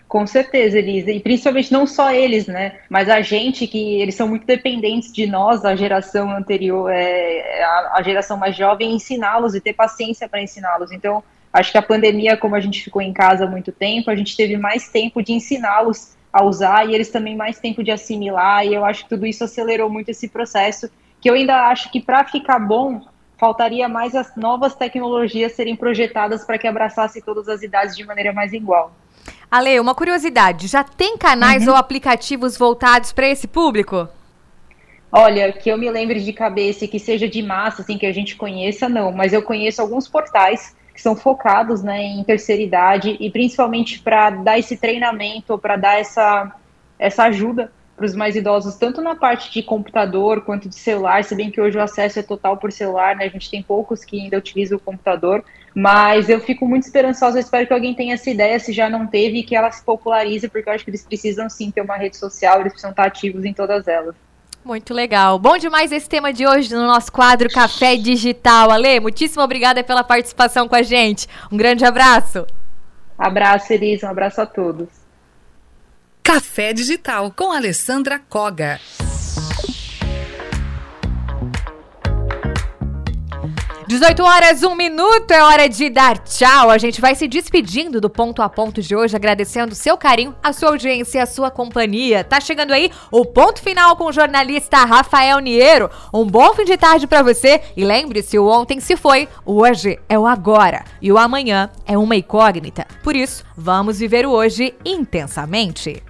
Com certeza, Elisa. E principalmente não só eles, né? Mas a gente, que eles são muito dependentes de nós, a geração anterior, é, a, a geração mais jovem, ensiná-los e ter paciência para ensiná-los. Então, Acho que a pandemia, como a gente ficou em casa há muito tempo, a gente teve mais tempo de ensiná-los a usar e eles também mais tempo de assimilar, e eu acho que tudo isso acelerou muito esse processo, que eu ainda acho que para ficar bom, faltaria mais as novas tecnologias serem projetadas para que abraçasse todas as idades de maneira mais igual. Ale, uma curiosidade, já tem canais uhum. ou aplicativos voltados para esse público? Olha, que eu me lembre de cabeça e que seja de massa, assim, que a gente conheça, não. Mas eu conheço alguns portais que são focados né, em terceira idade e principalmente para dar esse treinamento, para dar essa, essa ajuda para os mais idosos, tanto na parte de computador quanto de celular, se bem que hoje o acesso é total por celular, né? A gente tem poucos que ainda utilizam o computador, mas eu fico muito esperançosa, espero que alguém tenha essa ideia, se já não teve, e que ela se popularize, porque eu acho que eles precisam sim ter uma rede social, eles precisam estar ativos em todas elas. Muito legal. Bom demais esse tema de hoje no nosso quadro Café Digital. Ale, muitíssimo obrigada pela participação com a gente. Um grande abraço. Abraço, Elis. Um abraço a todos. Café Digital com Alessandra Koga. 18 horas, 1 minuto, é hora de dar tchau. A gente vai se despedindo do ponto a ponto de hoje, agradecendo o seu carinho, a sua audiência e a sua companhia. Tá chegando aí o ponto final com o jornalista Rafael Niero. Um bom fim de tarde para você e lembre-se, o ontem se foi, o hoje é o agora e o amanhã é uma incógnita. Por isso, vamos viver o hoje intensamente.